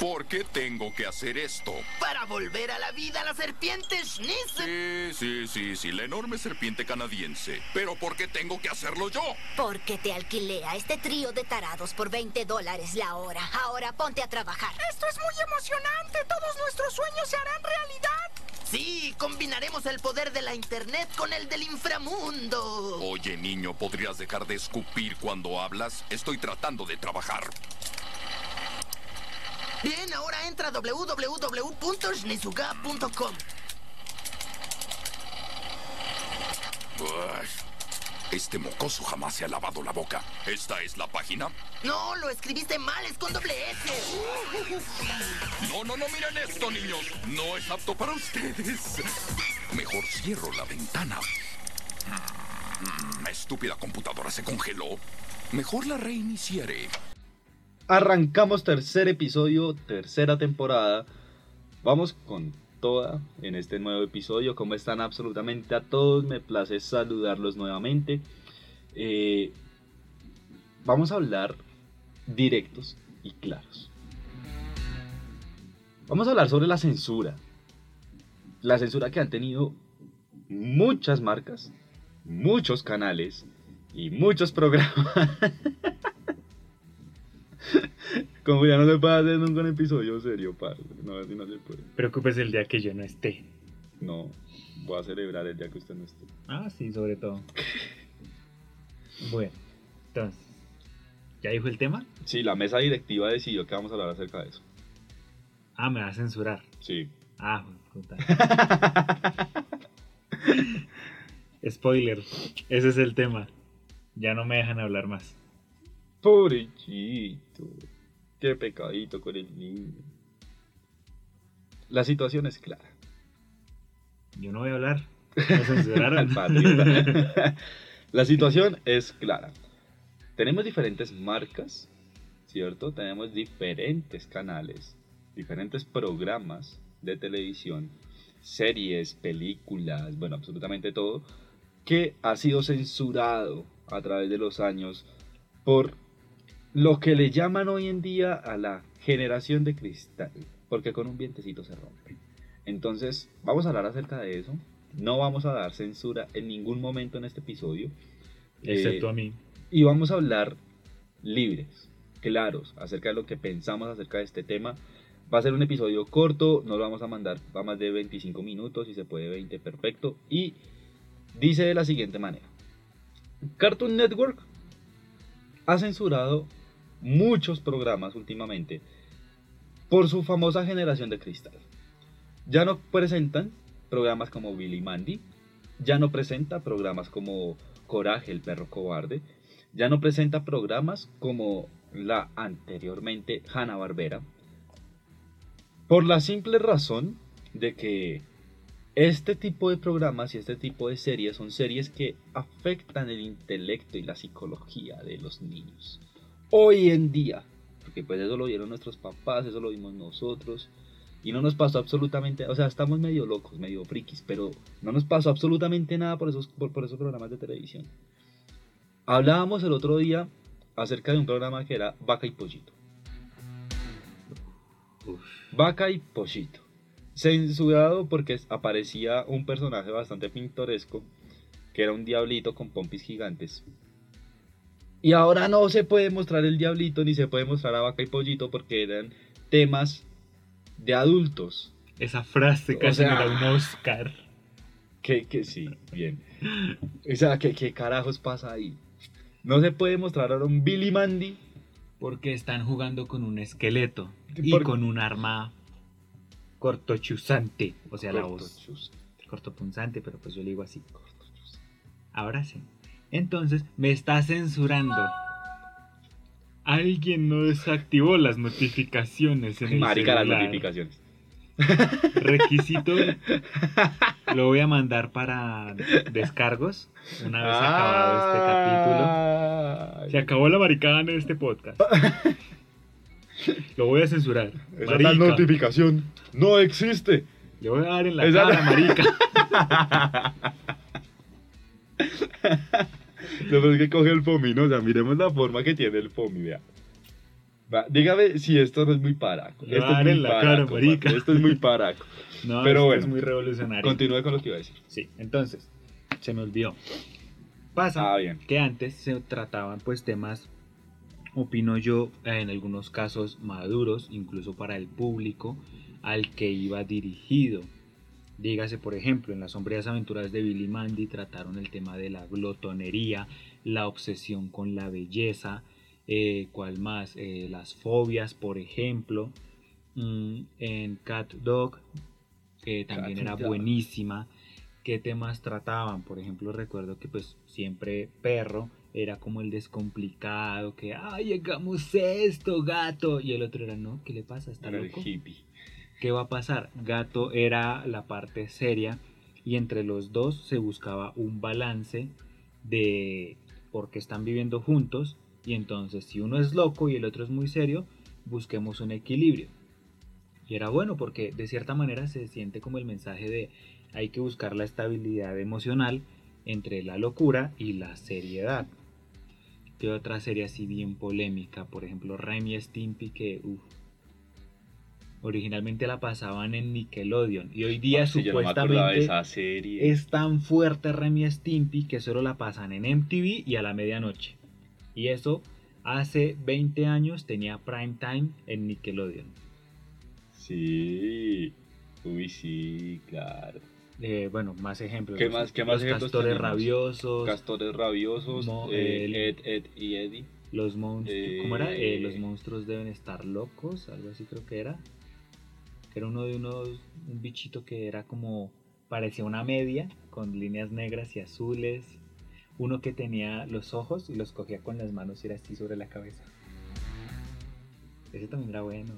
¿Por qué tengo que hacer esto? Para volver a la vida a la serpiente Schnitzen. Sí, sí, sí, sí, la enorme serpiente canadiense. Pero ¿por qué tengo que hacerlo yo? Porque te alquilé a este trío de tarados por 20 dólares la hora. Ahora ponte a trabajar. Esto es muy emocionante. Todos nuestros sueños se harán realidad. Sí, combinaremos el poder de la internet con el del inframundo. Oye, niño, ¿podrías dejar de escupir cuando hablas? Estoy tratando de trabajar. Bien, ahora entra a www.shnizuka.com. Este mocoso jamás se ha lavado la boca. ¿Esta es la página? No, lo escribiste mal, es con doble S. No, no, no, miren esto, niños. No es apto para ustedes. Mejor cierro la ventana. Mm, Estúpida computadora se congeló. Mejor la reiniciaré. Arrancamos tercer episodio, tercera temporada. Vamos con toda en este nuevo episodio. ¿Cómo están absolutamente a todos? Me place saludarlos nuevamente. Eh, vamos a hablar directos y claros. Vamos a hablar sobre la censura. La censura que han tenido muchas marcas, muchos canales y muchos programas. Como ya no se puede hacer nunca un episodio serio, parce. No, así no se puede. Preocúpese el día que yo no esté. No, voy a celebrar el día que usted no esté. Ah, sí, sobre todo. bueno, entonces, ¿ya dijo el tema? Sí, la mesa directiva decidió que vamos a hablar acerca de eso. Ah, me va a censurar. Sí. Ah, puta. Spoiler, ese es el tema. Ya no me dejan hablar más. Pobrecito. Qué pecadito con el niño. La situación es clara. Yo no voy a hablar. Me censuraron. La situación es clara. Tenemos diferentes marcas, ¿cierto? Tenemos diferentes canales, diferentes programas de televisión, series, películas, bueno, absolutamente todo, que ha sido censurado a través de los años por lo que le llaman hoy en día a la generación de cristal, porque con un vientecito se rompe. Entonces, vamos a hablar acerca de eso. No vamos a dar censura en ningún momento en este episodio. Excepto Eh, a mí. y vamos a hablar libres, claros, acerca de lo que pensamos acerca de este tema. Va a ser un episodio corto, no lo vamos a mandar a más de 25 minutos, si se puede 20, perfecto. Y dice de la siguiente manera. Cartoon Network ha censurado muchos programas últimamente por su famosa generación de cristal. Ya no presentan programas como Billy Mandy, ya no presenta programas como Coraje, el perro cobarde, ya no presenta programas como la anteriormente Hanna Barbera, por la simple razón de que este tipo de programas y este tipo de series son series que afectan el intelecto y la psicología de los niños. Hoy en día, porque pues eso lo vieron nuestros papás, eso lo vimos nosotros, y no nos pasó absolutamente, o sea, estamos medio locos, medio frikis, pero no nos pasó absolutamente nada por esos, por, por esos programas de televisión. Hablábamos el otro día acerca de un programa que era Vaca y Pollito. Vaca y Pollito. Censurado porque aparecía un personaje bastante pintoresco, que era un diablito con pompis gigantes. Y ahora no se puede mostrar el diablito ni se puede mostrar a Vaca y Pollito porque eran temas de adultos. Esa frase O casi sea- un Oscar. Que, que sí, bien. O sea, ¿qué, ¿qué carajos pasa ahí? No se puede mostrar ahora un Billy Mandy. Porque están jugando con un esqueleto y Por- con un arma cortochuzante. O sea, la voz cortopunzante, pero pues yo le digo así. Ahora sí. Entonces, me está censurando. Alguien no desactivó las notificaciones en el Marica las notificaciones. Requisito lo voy a mandar para descargos una vez acabado este capítulo. Se acabó la maricada en este podcast. Lo voy a censurar. Esa tal notificación no existe. Le voy a dar en la Esa- cara, marica. Lo que es que coge el FOMI, ¿no? O sea, miremos la forma que tiene el FOMI, vea. Va, dígame si esto no es muy paraco. Esto es muy la cara, paraco, marica. parce, Esto es muy paraco. No, Pero esto bueno. es muy revolucionario. Continúe con lo que iba a decir. Sí, entonces, se me olvidó. Pasa Ah, bien. que antes se trataban pues temas, opino yo, en algunos casos maduros, incluso para el público al que iba dirigido. Dígase, por ejemplo, en las sombrías aventuras de Billy Mandy trataron el tema de la glotonería, la obsesión con la belleza, eh, ¿cuál más? Eh, las fobias, por ejemplo. Mm, en Cat Dog, que también Cat era Dog. buenísima. ¿Qué temas trataban? Por ejemplo, recuerdo que pues siempre perro era como el descomplicado, que, ay, hagamos esto, gato. Y el otro era, no, ¿qué le pasa? ¿Está Era el loco? hippie. ¿Qué va a pasar? Gato era la parte seria y entre los dos se buscaba un balance de porque están viviendo juntos y entonces si uno es loco y el otro es muy serio, busquemos un equilibrio. Y era bueno porque de cierta manera se siente como el mensaje de hay que buscar la estabilidad emocional entre la locura y la seriedad. ¿Qué otra serie así bien polémica? Por ejemplo, Remy Stimpy que originalmente la pasaban en Nickelodeon y hoy día de supuestamente es tan fuerte Remy Stimpy que solo la pasan en MTV y a la medianoche. Y eso hace 20 años tenía prime time en Nickelodeon. Sí. Uy, sí, claro. Eh, bueno, más ejemplos. ¿Qué Los- más- qué más Los ejemplos castores tenemos? rabiosos, Castores rabiosos, Mo- eh, el- Ed, Ed y Eddie. los monstruos. ¿Cómo era? Eh, los monstruos deben estar locos, algo así creo que era. Que era uno de unos, un bichito que era como, parecía una media, con líneas negras y azules. Uno que tenía los ojos y los cogía con las manos y era así sobre la cabeza. Ese también era bueno.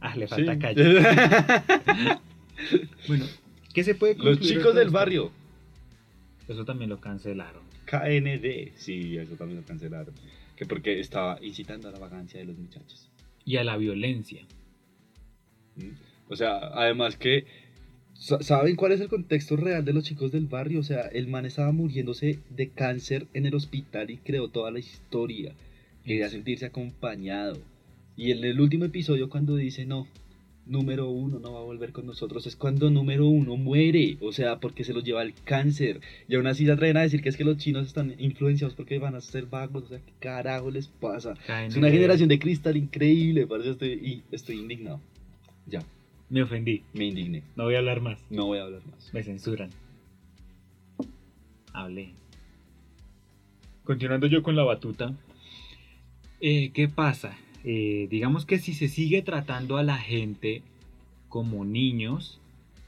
Ah, le falta Sí. calle. Bueno, ¿qué se puede Los chicos del esto? barrio. Eso también lo cancelaron. KND. Sí, eso también lo cancelaron. Que porque estaba incitando a la vagancia de los muchachos. Y a la violencia. O sea, además que... sa- ¿Saben cuál es el contexto real de los chicos del barrio? O sea, el man estaba muriéndose de cáncer en el hospital y creó toda la historia. Quería sentirse acompañado. Y en el último episodio cuando dice, no, número uno no va a volver con nosotros, es cuando número uno muere. O sea, porque se los lleva el cáncer. Y aún así se atreven a decir que es que los chinos están influenciados porque van a ser vagos. O sea, ¿qué carajo les pasa? Es una generación de cristal increíble, parece estoy, y estoy indignado. Ya, Me ofendí. me indigné. No voy a hablar más. No voy a hablar más. Me censuran. Hablé. Continuando yo con la batuta. eh, ¿Qué pasa? Eh, digamos que si se sigue tratando a la gente como niños,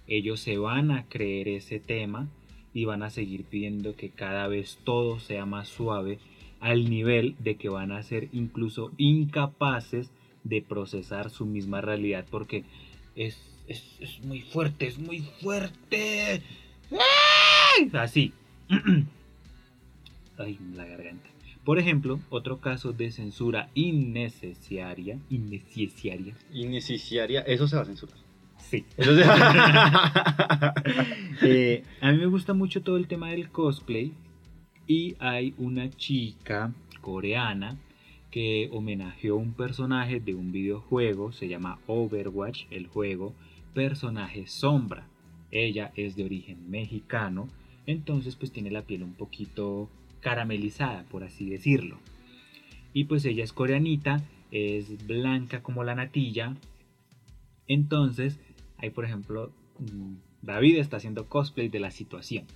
ellos se van a creer ese tema y van a seguir pidiendo que cada vez todo sea más suave al nivel de que van a ser incluso incapaces de procesar su misma realidad porque es, es, es muy fuerte, es muy fuerte. ¡Ay! Así. Ay, la garganta. Por ejemplo, otro caso de censura innecesaria, innecesaria. Innecesaria, eso se va a censurar. Sí. Eso se Eh, a mí me gusta mucho todo el tema del cosplay y hay una chica coreana que homenajeó un personaje de un videojuego, se llama Overwatch, el juego, personaje sombra. Ella es de origen mexicano, entonces pues tiene la piel un poquito caramelizada, por así decirlo. Y pues ella es coreanita, es blanca como la natilla. Entonces, hay por ejemplo, mm, David está haciendo cosplay de la situación.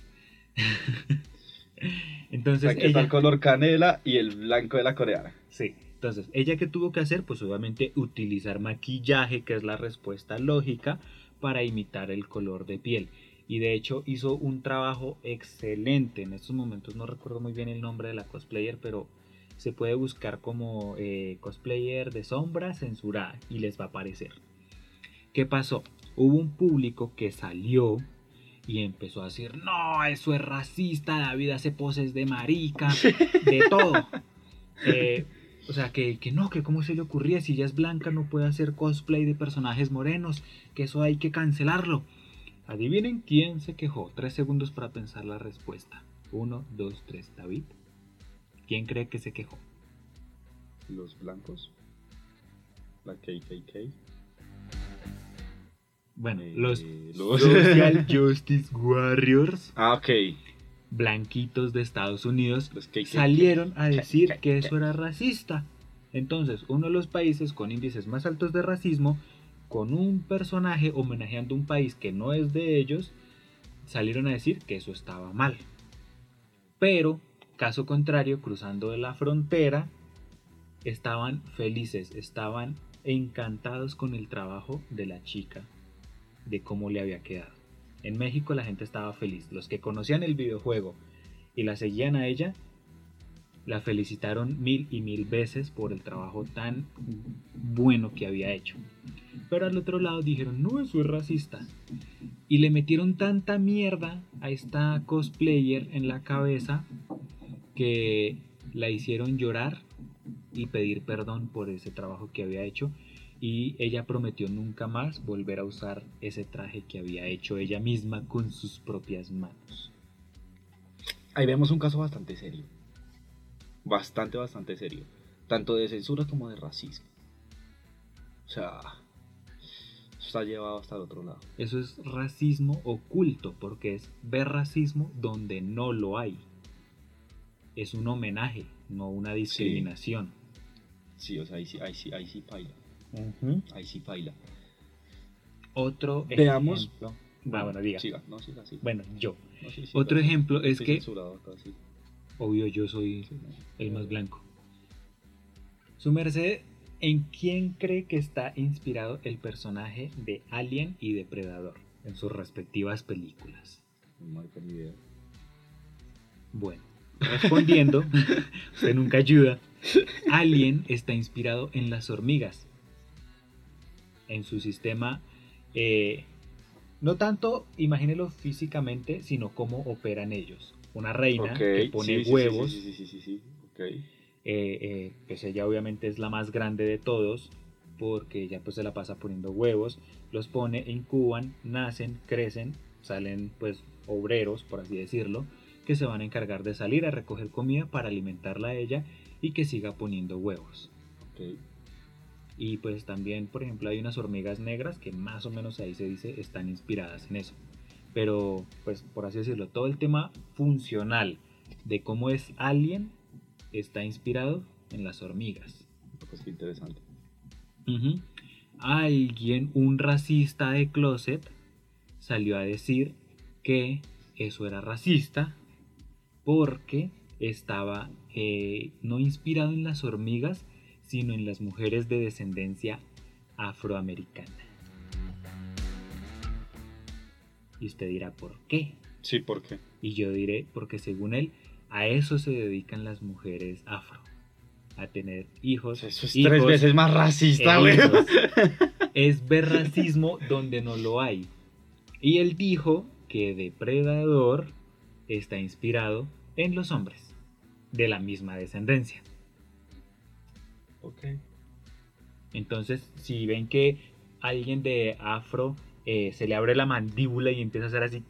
Entonces, Aquí está ella, el color canela y el blanco de la coreana. Sí. Entonces, ¿ella qué tuvo que hacer? Pues obviamente utilizar maquillaje, que es la respuesta lógica, para imitar el color de piel. Y de hecho hizo un trabajo excelente. En estos momentos no recuerdo muy bien el nombre de la cosplayer, pero se puede buscar como eh, cosplayer de sombra censurada y les va a aparecer. ¿Qué pasó? Hubo un público que salió y empezó a decir, no, eso es racista, David hace poses de marica, de todo. Eh, o sea, que, que no, que cómo se le ocurría, si ella es blanca no puede hacer cosplay de personajes morenos, que eso hay que cancelarlo. Adivinen quién se quejó. Tres segundos para pensar la respuesta. Uno, dos, tres. David. ¿Quién cree que se quejó? los blancos, la KKK. Bueno, Eh, los los- Social Justice Warriors Ah, ok. blanquitos de Estados Unidos Los KKK. salieron a decir que eso era racista. Entonces, uno de los países con índices más altos de racismo, con un personaje homenajeando un país que no es de ellos, salieron a decir que eso estaba mal. Pero, caso contrario, cruzando de la frontera, estaban felices, estaban encantados con el trabajo de la chica, de cómo le había quedado. En México la gente estaba feliz. Los que conocían el videojuego y la seguían a ella, la felicitaron mil y mil veces por el trabajo tan bueno que había hecho. Pero al otro lado dijeron, no, eso es racista. Y le metieron tanta mierda a esta cosplayer en la cabeza que la hicieron llorar y pedir perdón por ese trabajo que había hecho. Y ella prometió nunca más volver a usar ese traje que había hecho ella misma con sus propias manos. Ahí vemos un caso bastante serio. Bastante, bastante serio. Tanto de censura como de racismo. O sea, está llevado hasta el otro lado. Eso es racismo oculto, porque es ver racismo donde no lo hay. Es un homenaje, no una discriminación. Sí, o sea, ahí sí, ahí sí, ahí sí paila. Ahí sí paila. Otro Veamos- ejemplo. Ah, bueno, diga. Siga, no, siga, siga. Bueno, yo. No, sí, sí, Otro ejemplo es que, obvio, yo soy Sí, no. el más blanco. Su merced, ¿en quién cree que está inspirado el personaje de Alien y Depredador en sus respectivas películas? No hay ni idea. Bueno, respondiendo, usted nunca ayuda. Alien está inspirado en las hormigas, en su sistema, eh, no tanto imagínelo físicamente, sino cómo operan ellos. Una reina que pone sí, huevos, Sí, sí, eh, eh, pues ella obviamente es la más grande de todos, porque ella pues se la pasa poniendo huevos, los pone, incuban, nacen, crecen, salen pues obreros, por así decirlo, que se van a encargar de salir a recoger comida para alimentarla a ella y que siga poniendo huevos. Y pues también, por ejemplo, hay unas hormigas negras que más o menos ahí se dice están inspiradas en eso. Pero, pues, por así decirlo, todo el tema funcional de cómo es Alien está inspirado en las hormigas. Pues qué interesante. Ujú. Alguien, un racista de closet, salió a decir que eso era racista porque estaba eh, no inspirado en las hormigas, sino en las mujeres de descendencia afroamericana. Y usted dirá, ¿por qué? Sí, ¿por qué? Y yo diré, porque según él, a eso se dedican las mujeres afro. A tener hijos. Eso es hijos, tres veces más racista, e güey. Es ver racismo donde no lo hay. Y él dijo que Depredador está inspirado en los hombres de la misma descendencia. Ok. Entonces, si ven que alguien de afro eh, se le abre la mandíbula y empieza a hacer así,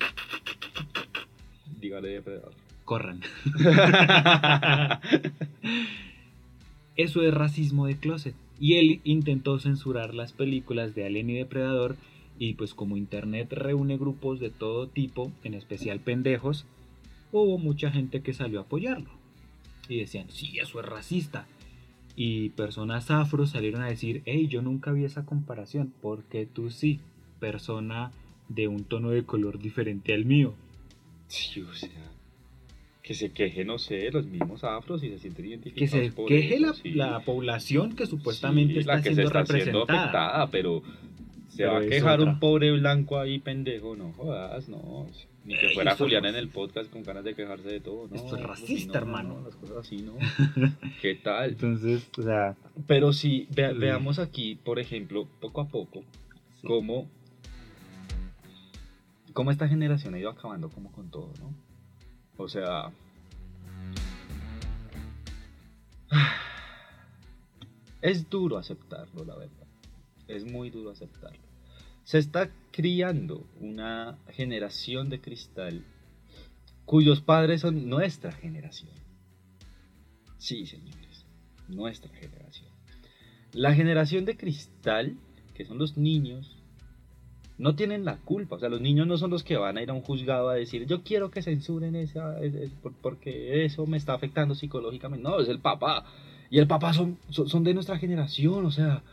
Dígale depredador. corran. Eso es racismo de closet. Y él intentó censurar las películas de Alien y Depredador. Y pues como internet reúne grupos de todo tipo, en especial pendejos, hubo mucha gente que salió a apoyarlo. Y decían, sí, eso es racista. Y personas afro salieron a decir, hey, yo nunca vi esa comparación, porque tú sí, persona de un tono de color diferente al mío. Sí, o sea. Que se queje, no sé, los mismos afros y se sienten que identificados. se por queje eso, la, sí. la población que supuestamente Sí, está la que siendo se está siendo representada. afectada, pero se Pero va a quejar otra. un pobre blanco ahí pendejo, no jodas, no. Ni que Ey, fuera Julián en el podcast con ganas de quejarse de todo, no. Esto es racista, no, no, hermano. no, las cosas así no. ¿Qué tal? Entonces, o sea, Pero sí, Sí. veamos aquí, por ejemplo, poco a poco, Sí. cómo, cómo esta generación ha ido acabando como con todo, ¿no? O sea... Es duro aceptarlo, la verdad. Es muy duro aceptarlo. Se está criando una generación de cristal cuyos padres son nuestra generación. Sí, señores. nuestra generación. La generación de cristal, que son los niños, no tienen la culpa. O sea, los niños no son los que van a ir a un juzgado a decir, yo quiero que censuren esa, es- es por- porque eso me está afectando psicológicamente. No, es el papá. Y el papá son, son, son de nuestra generación, o sea.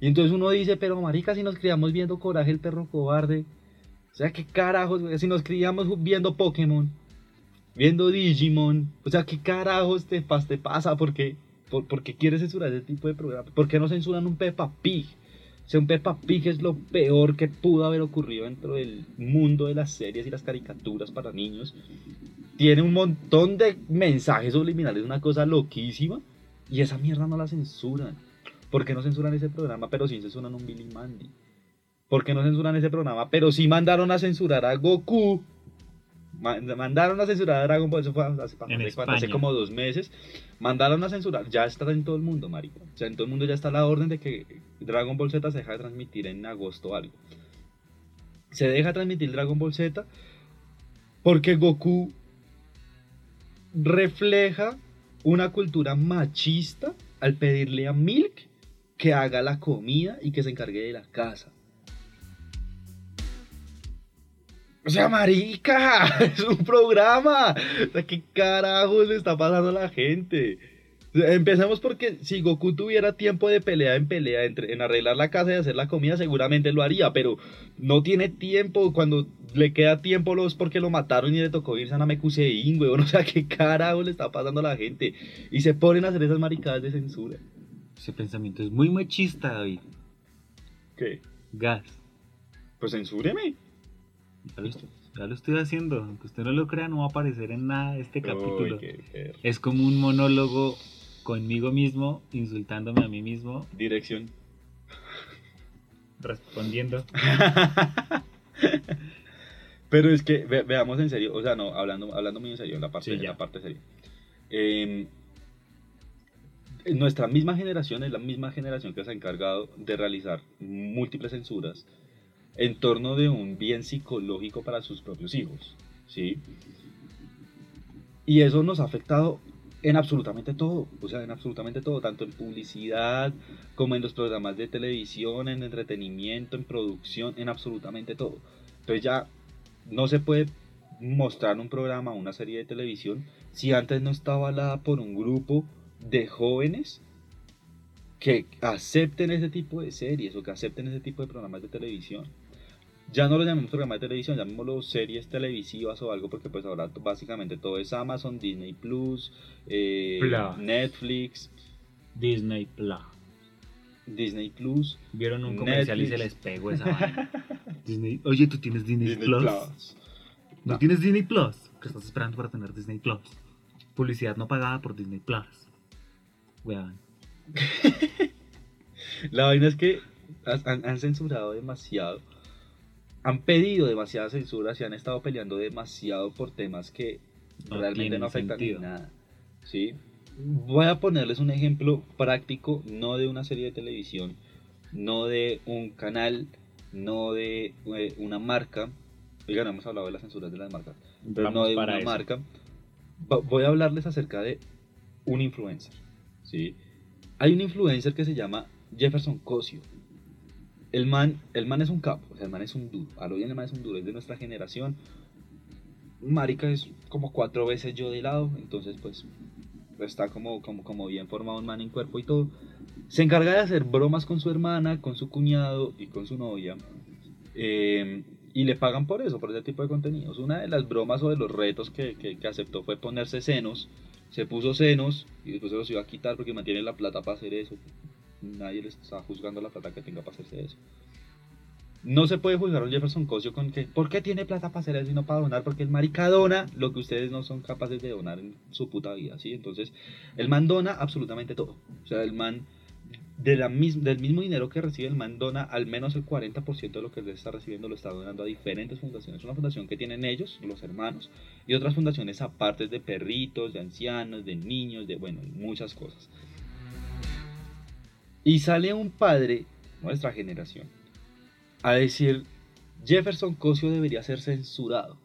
Y entonces uno dice, pero marica, si nos criamos viendo Coraje el perro cobarde. O sea, qué carajos, si nos criamos viendo Pokémon, viendo Digimon. O sea, qué carajos te, te pasa, porque ¿Por, quieres censurar ese tipo de programa? ¿Por qué no censuran un Peppa Pig? O sea, un Peppa Pig es lo peor que pudo haber ocurrido dentro del mundo de las series y las caricaturas para niños. Tiene un montón de mensajes subliminales, una cosa loquísima. Y esa mierda no la censuran. ¿Por qué no censuran ese programa, pero sí censuran un Billy Mandy? ¿Por qué no censuran ese programa, pero sí mandaron a censurar a Goku? Ma- Mandaron a censurar a Dragon Ball, eso fue hace, como dos meses. Mandaron a censurar, ya está en todo el mundo, marica. O sea, en todo el mundo ya está la orden de que Dragon Ball Z se deja de transmitir en agosto o algo. Se deja transmitir Dragon Ball Z porque Goku refleja una cultura machista al pedirle a Milk que haga la comida y que se encargue de la casa. O sea, marica, es un programa. O sea, ¿qué carajos le está pasando a la gente? Empezamos porque si Goku tuviera tiempo de pelea en pelea, entre, en arreglar la casa y hacer la comida, seguramente lo haría, pero no tiene tiempo. Cuando le queda tiempo, los porque lo mataron y le tocó irse a Namekusein, weón. O sea, ¿qué carajos le está pasando a la gente? Y se ponen a hacer esas maricadas de censura. Ese pensamiento es muy machista, David. ¿Qué? Gas. Pues censúreme. Ya lo, estoy, ya lo estoy haciendo. Aunque usted no lo crea, no va a aparecer en nada este capítulo. Uy, qué. Es como un monólogo conmigo mismo, insultándome a mí mismo, Dirección. respondiendo. Pero es que ve- veamos en serio, o sea, no, hablando, hablando muy en serio, la parte, Sí, ya. la parte seria. Eh, nuestra misma generación es la misma generación que se ha encargado de realizar múltiples censuras en torno de un bien psicológico para sus propios hijos, ¿sí? Y eso nos ha afectado en absolutamente todo, o sea, en absolutamente todo, tanto en publicidad como en los programas de televisión, en entretenimiento, en producción, en absolutamente todo. Entonces ya no se puede mostrar un programa, una serie de televisión, si antes no está avalada por un grupo de jóvenes que acepten ese tipo de series o que acepten ese tipo de programas de televisión. Ya no lo llamemos programas de televisión, llamémoslo series televisivas o algo, porque pues ahora básicamente todo es Amazon, Disney Plus, eh, Plus. Netflix, Disney Plus. Disney Plus, Vieron un comercial y se les pegó esa vaina. Disney, oye, ¿tú tienes Disney, Disney Plus? Plus. ¿No, No. tienes Disney Plus? ¿Qué estás esperando para tener Disney Plus? Publicidad no pagada por Disney Plus. Weón. La vaina es que han, han censurado demasiado. Han pedido demasiada censura y han estado peleando demasiado por temas que No realmente no afectan sentido. en nada. ¿sí? Voy a ponerles un ejemplo práctico, no de una serie de televisión, no de un canal, no de eh, una marca. Oigan, no hemos hablado de las censuras de las marcas, pero Vamos no de una eso. marca. Voy a hablarles acerca de un influencer. ¿Sí? Hay un influencer que se llama Jefferson Cosio. El man, el man es un capo, o sea, el man es un duro. A lo bien el man es un duro, es de nuestra generación. Marica es como cuatro veces yo de lado, entonces pues está como, como, como bien formado un man en cuerpo y todo. Se encarga de hacer bromas con su hermana, con su cuñado y con su novia. eh, y le pagan por eso, por ese tipo de contenidos. Una de las bromas o de los retos que, que- que aceptó fue ponerse senos. Se puso senos y después se los iba a quitar porque mantiene la plata para hacer eso. Nadie le está juzgando la plata que tenga para hacerse eso. No se puede juzgar a Jefferson Cosio con que, ¿por qué tiene plata para hacer eso y no para donar? Porque el marica dona lo que ustedes no son capaces de donar en su puta vida, ¿sí? Entonces, el man dona absolutamente todo. O sea, el man, de la mis- del mismo dinero que recibe, el man dona al menos el 40% de lo que él está recibiendo, lo está donando a diferentes fundaciones. Una fundación que tienen ellos, los hermanos, y otras fundaciones aparte de perritos, de ancianos, de niños, de, bueno, muchas cosas. Y sale un padre, nuestra generación, a decir, Jefferson Cosio debería ser censurado,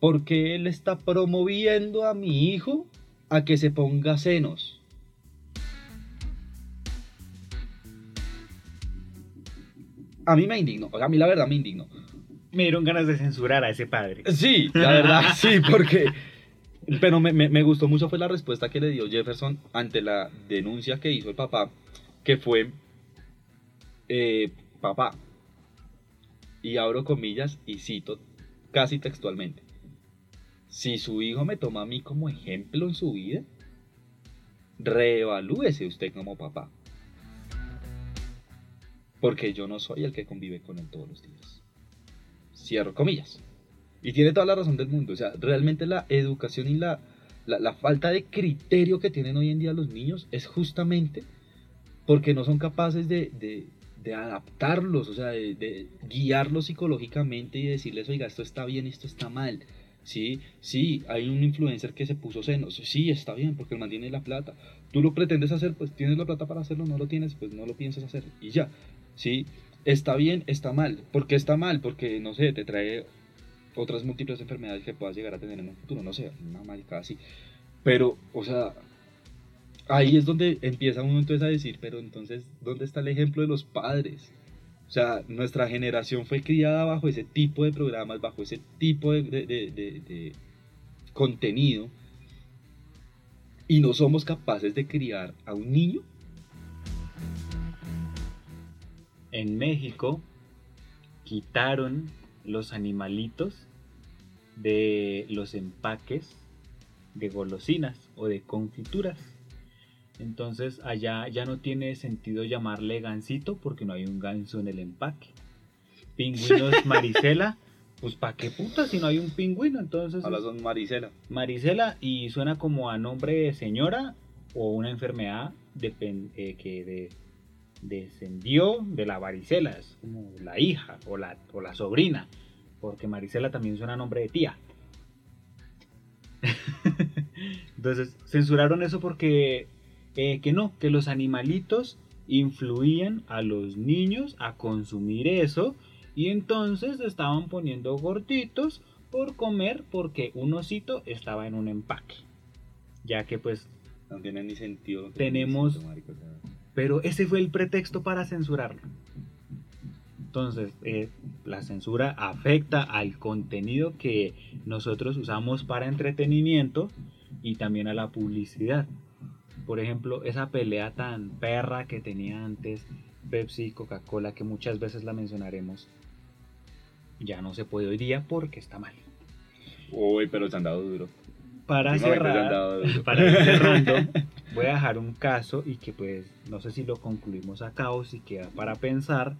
porque él está promoviendo a mi hijo a que se ponga senos. A mí me indignó, a mí la verdad me indignó. Me dieron ganas de censurar a ese padre. Sí, la verdad, sí, porque... Pero me, me- me gustó mucho fue la respuesta que le dio Jefferson ante la denuncia que hizo el papá, que fue, eh, papá, y abro comillas y cito casi textualmente, si su hijo me toma a mí como ejemplo en su vida, reevalúese usted como papá. Porque yo no soy el que convive con él todos los días. Cierro comillas. Y tiene toda la razón del mundo. O sea, realmente la educación y la, la, la falta de criterio que tienen hoy en día los niños es justamente porque no son capaces de, de- de adaptarlos, o sea, de, de guiarlos psicológicamente y decirles, oiga, esto está bien, esto está mal. Sí, sí, hay un influencer que se puso senos. Sí, está bien, porque él mantiene la plata. Tú lo pretendes hacer, pues tienes la plata para hacerlo, no lo tienes, pues no lo piensas hacer. Y ya, sí, está bien, está mal. ¿Por qué está mal? Porque, no sé, te trae otras múltiples enfermedades que puedas llegar a tener en un futuro, no sé, una maricada así. Pero, o sea, ahí es donde empieza uno entonces a decir, pero entonces, ¿dónde está el ejemplo de los padres? O sea, nuestra generación fue criada bajo ese tipo de programas, bajo ese tipo de- de contenido, y no somos capaces de criar a un niño. En México quitaron los animalitos de los empaques de golosinas o de confituras. Entonces allá ya no tiene sentido llamarle gansito porque no hay un ganso en el empaque. Pingüinos Marisela, pues pa' qué puta si no hay un pingüino. Entonces Ahora son Marisela. Marisela y suena como a nombre de señora o una enfermedad eh, que de- descendió de la varicela, es como la hija o la, o la sobrina, porque Marisela también suena a nombre de tía. Entonces censuraron eso porque eh, que no, que los animalitos influían a los niños a consumir eso y entonces estaban poniendo gorditos por comer porque un osito estaba en un empaque. Ya que pues, No tiene ni sentido. Tenemos- están diciendo, marico, o sea. Pero ese fue el pretexto para censurarlo. Entonces, eh, la censura afecta al contenido que nosotros usamos para entretenimiento y también a la publicidad. Por ejemplo, esa pelea tan perra que tenía antes Pepsi y Coca-Cola, que muchas veces la mencionaremos, ya no se puede hoy día porque está mal. Uy, pero se han dado duro. Para cerrar, duro. para ir cerrando, voy a dejar un caso y que pues no sé si lo concluimos acá o si queda para pensar.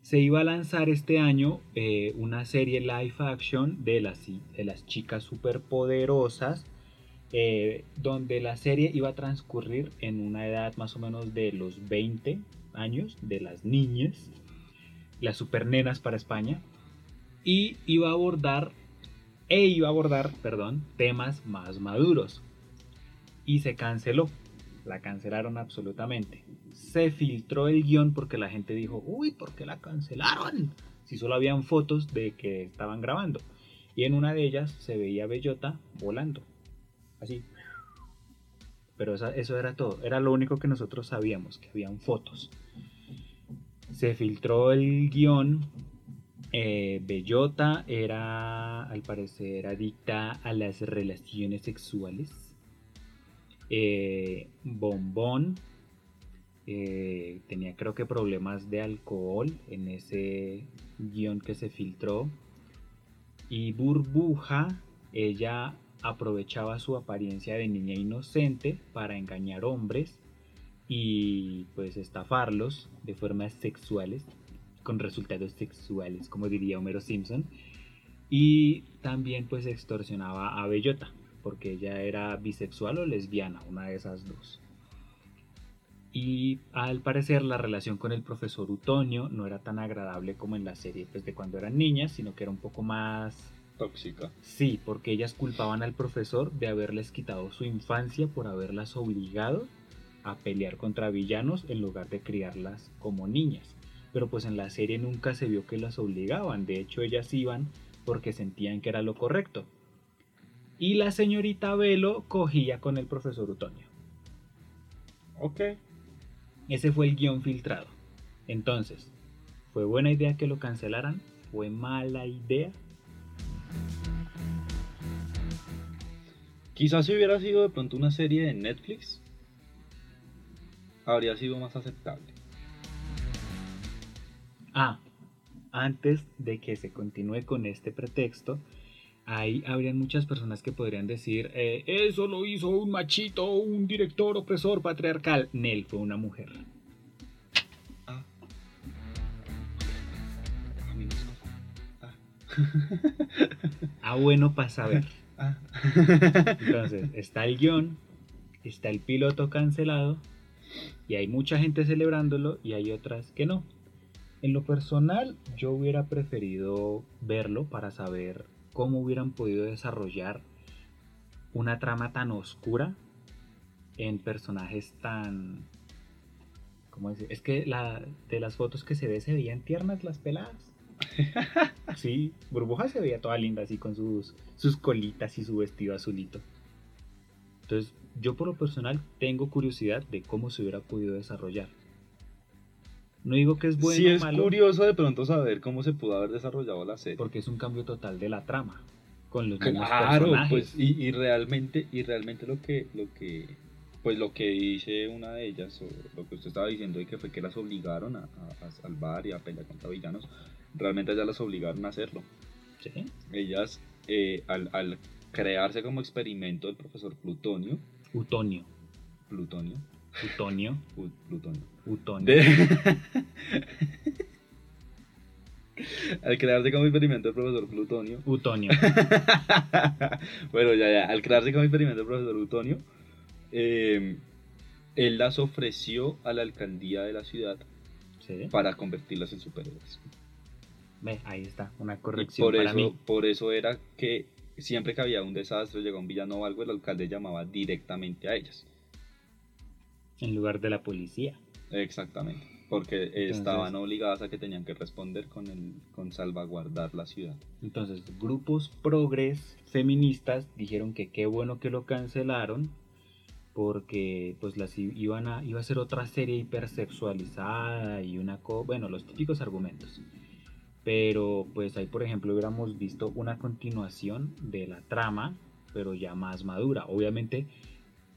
Se iba a lanzar este año eh, una serie live action de las, de las chicas superpoderosas, eh, donde la serie iba a transcurrir en una edad más o menos de los 20 años de las niñas, las supernenas para España, y iba a abordar e iba a abordar, perdón, temas más maduros. Y se canceló. La cancelaron absolutamente. Se filtró el guion porque la gente dijo, uy, ¿por qué la cancelaron? Si solo habían fotos de que estaban grabando. Y en una de ellas se veía Bellota volando. Así. Pero eso era todo. Era lo único que nosotros sabíamos, que habían fotos. Se filtró el guion eh, Bellota era, al parecer, adicta a las relaciones sexuales. Eh, Bombón eh, tenía creo que problemas de alcohol en ese guion que se filtró. Y Burbuja, ella aprovechaba su apariencia de niña inocente para engañar hombres y pues estafarlos de formas sexuales con resultados sexuales, como diría Homero Simpson. Y también pues extorsionaba a Bellota, porque ella era bisexual o lesbiana, una de esas dos. Y al parecer la relación con el profesor Utonio no era tan agradable como en la serie pues, de cuando eran niñas, sino que era un poco más Tóxica. Sí, porque ellas culpaban al profesor de haberles quitado su infancia por haberlas obligado a pelear contra villanos en lugar de criarlas como niñas. Pero pues en la serie nunca se vio que las obligaban, de hecho ellas iban porque sentían que era lo correcto. Y la señorita Velo cogía con el profesor Utonio. Ok. Ese fue el guion filtrado. Entonces, ¿Fue buena idea que lo cancelaran? ¿Fue mala idea? Quizás si hubiera sido de pronto una serie de Netflix, habría sido más aceptable. Ah, antes de que se continúe con este pretexto, ahí habrían muchas personas que podrían decir, eh, eso lo hizo un machito, un director opresor patriarcal. Nel fue una mujer. Ah. Ah. Ah, bueno para saber. Ah. Entonces, está el guion, está el piloto cancelado, y hay mucha gente celebrándolo y hay otras que no. En lo personal, yo hubiera preferido verlo para saber cómo hubieran podido desarrollar una trama tan oscura en personajes tan... ¿Cómo decir? Es que la, de las fotos que se ve se veían tiernas las peladas. Sí, Burbuja se veía toda linda así con sus, sus colitas y su vestido azulito. Entonces, yo por lo personal tengo curiosidad de cómo se hubiera podido desarrollar. No digo que es bueno sí o es curioso de pronto saber cómo se pudo haber desarrollado la serie. porque es un cambio total de la trama con los Claro, personajes. pues y, y realmente y realmente lo que lo que pues lo que dice una de ellas o lo que usted estaba diciendo y que fue que las obligaron a, a- a salvar y a pelear contra villanos, realmente ellas las obligaron a hacerlo. Sí. Ellas eh, al, al crearse como experimento del profesor Plutonio, Utonio, Plutonio, Utonio, Plu- Plutonio, Utonio. de- al crearse como experimento del profesor Plutonio, Utonio. bueno, ya, ya. Al crearse como experimento el profesor Utonio, eh, él las ofreció a la alcaldía de la ciudad Sí. para convertirlas en superhéroes. Ve, ahí está, una Y corrección por para eso, mí. por eso era que siempre que había un desastre, llegaba un villano o algo, el alcalde llamaba directamente a ellas. En lugar de la policía. Exactamente. Porque Entonces- estaban obligadas a que tenían que responder con, el, con salvaguardar la ciudad. Entonces, grupos progres feministas dijeron que qué bueno que lo cancelaron porque pues las iban a iba a ser otra serie hipersexualizada y una co bueno, los típicos argumentos. Pero pues ahí por ejemplo hubiéramos visto una continuación de la trama, pero ya más madura. Obviamente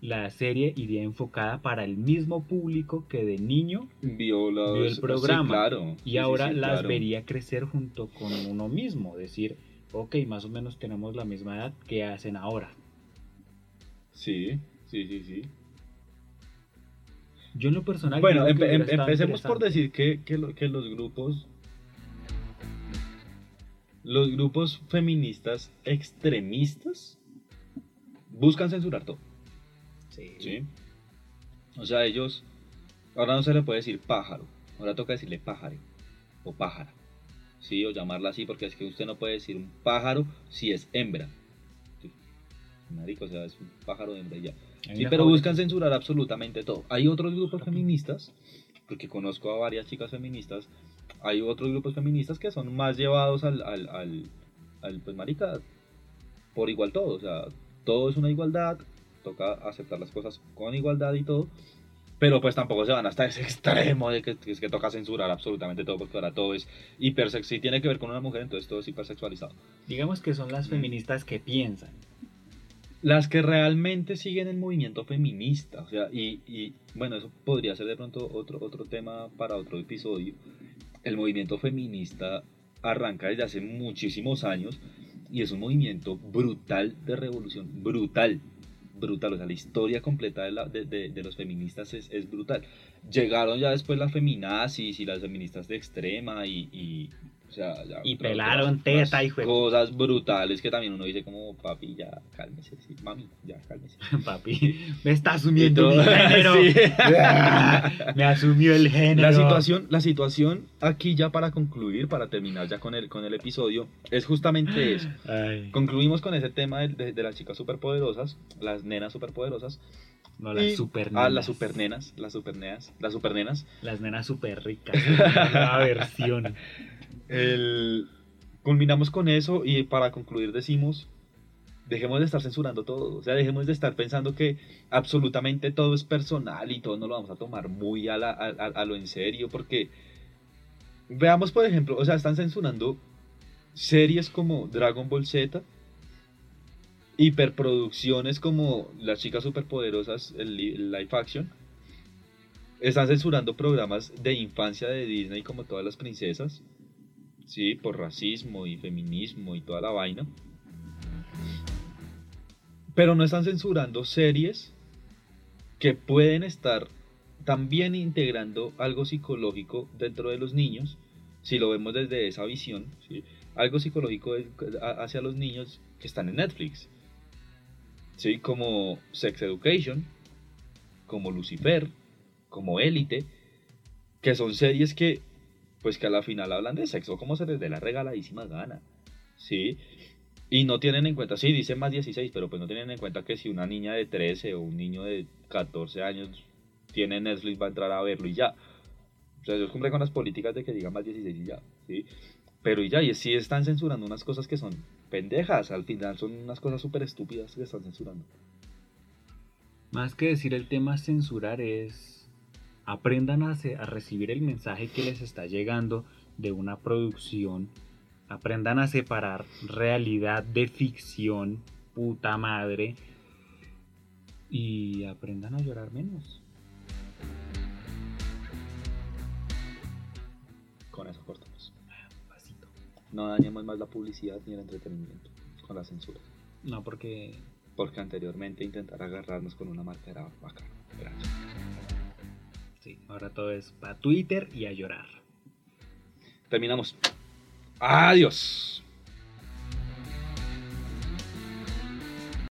la serie iría enfocada para el mismo público que de niño Vio, los- vio el sí, programa claro. y Sí, ahora sí, las claro. vería crecer junto con uno mismo, decir, ok, más o menos tenemos la misma edad que hacen ahora. Sí, sí, sí, sí. Yo en lo personal... Bueno, empe- em- empecemos por decir que, que lo- que los grupos. Los grupos feministas extremistas buscan censurar todo. Sí. ¿sí? O sea, ellos. Ahora no se le puede decir pájaro. Ahora toca decirle pájaro. O pájara. Sí, o llamarla así, porque es que usted no puede decir un pájaro si es hembra. Marico, o sea, es un pájaro de hembra y ya. Sí, pero buscan censurar absolutamente todo. Hay otros grupos feministas, porque conozco a varias chicas feministas, hay otros grupos feministas que son más llevados al, al, al, al, pues marica, por igual todo, o sea, todo es una igualdad, toca aceptar las cosas con igualdad y todo, pero pues tampoco se van hasta ese extremo de que, que es que toca censurar absolutamente todo, porque ahora todo es hipersex, si tiene que ver con una mujer, entonces todo es hipersexualizado. Digamos que son las Mm. feministas que piensan. Las que realmente siguen el movimiento feminista, o sea, y, y, bueno, eso podría ser de pronto otro, otro tema para otro episodio. El movimiento feminista arranca desde hace muchísimos años y es un movimiento brutal de revolución, brutal, brutal, o sea, la historia completa de, la- de- de- los feministas es, es brutal. Llegaron ya después las feminazis y las feministas de extrema y... sea, ya Y pelaron otras teta, hijo Cosas brutales que también uno dice como, papi, ya cálmese, sí, mami, ya cálmese. Papi, me está asumiendo todo- género. Me asumió el género. La situación, la situación aquí ya para concluir, para terminar ya con el, con el episodio, es justamente eso. Ay, Concluimos con ese tema de, de- de las chicas superpoderosas, las nenas superpoderosas. no, las y- super Ah, nenas. las supernenas, las supernenas, las supernenas. Las nenas super ricas. La versión. El, culminamos con eso y para concluir decimos, dejemos de estar censurando todo, o sea, dejemos de estar pensando que absolutamente todo es personal y todo no lo vamos a tomar muy a, lo en serio, porque Veamos, por ejemplo, o sea, están censurando series como Dragon Ball Z, hiperproducciones como Las chicas superpoderosas, el, el live action. Están censurando programas de infancia de Disney como todas las princesas. Sí, por racismo y feminismo y toda la vaina. Pero no están censurando series que pueden estar también integrando algo psicológico dentro de los niños, si lo vemos desde esa visión, algo psicológico hacia los niños que están en Netflix, ¿sí? como Sex Education, como Lucifer, como Élite, que son series que, pues que a la final hablan de sexo como se les dé la regaladísima gana, ¿sí? Y no tienen en cuenta, sí, dice más 16, pero pues no tienen en cuenta que si una niña de 13 o un niño de 14 años tiene Netflix va a entrar a verlo y ya. O sea, ellos cumplen con las políticas de que diga más 16 y ya, ¿sí? Pero y ya, y sí están censurando unas cosas que son pendejas, al final son unas cosas súper estúpidas que están censurando. Más que decir el tema censurar es aprendan a, a recibir el mensaje que les está llegando de una producción. Aprendan a separar realidad de ficción, puta madre. Y aprendan a llorar menos. Con eso cortamos. Pasito. No dañemos más la publicidad ni el entretenimiento con la censura. No, porque Porque anteriormente intentar agarrarnos con una marca era bacano. Gracias. Sí, ahora todo es para Twitter y a llorar. Terminamos. Adiós.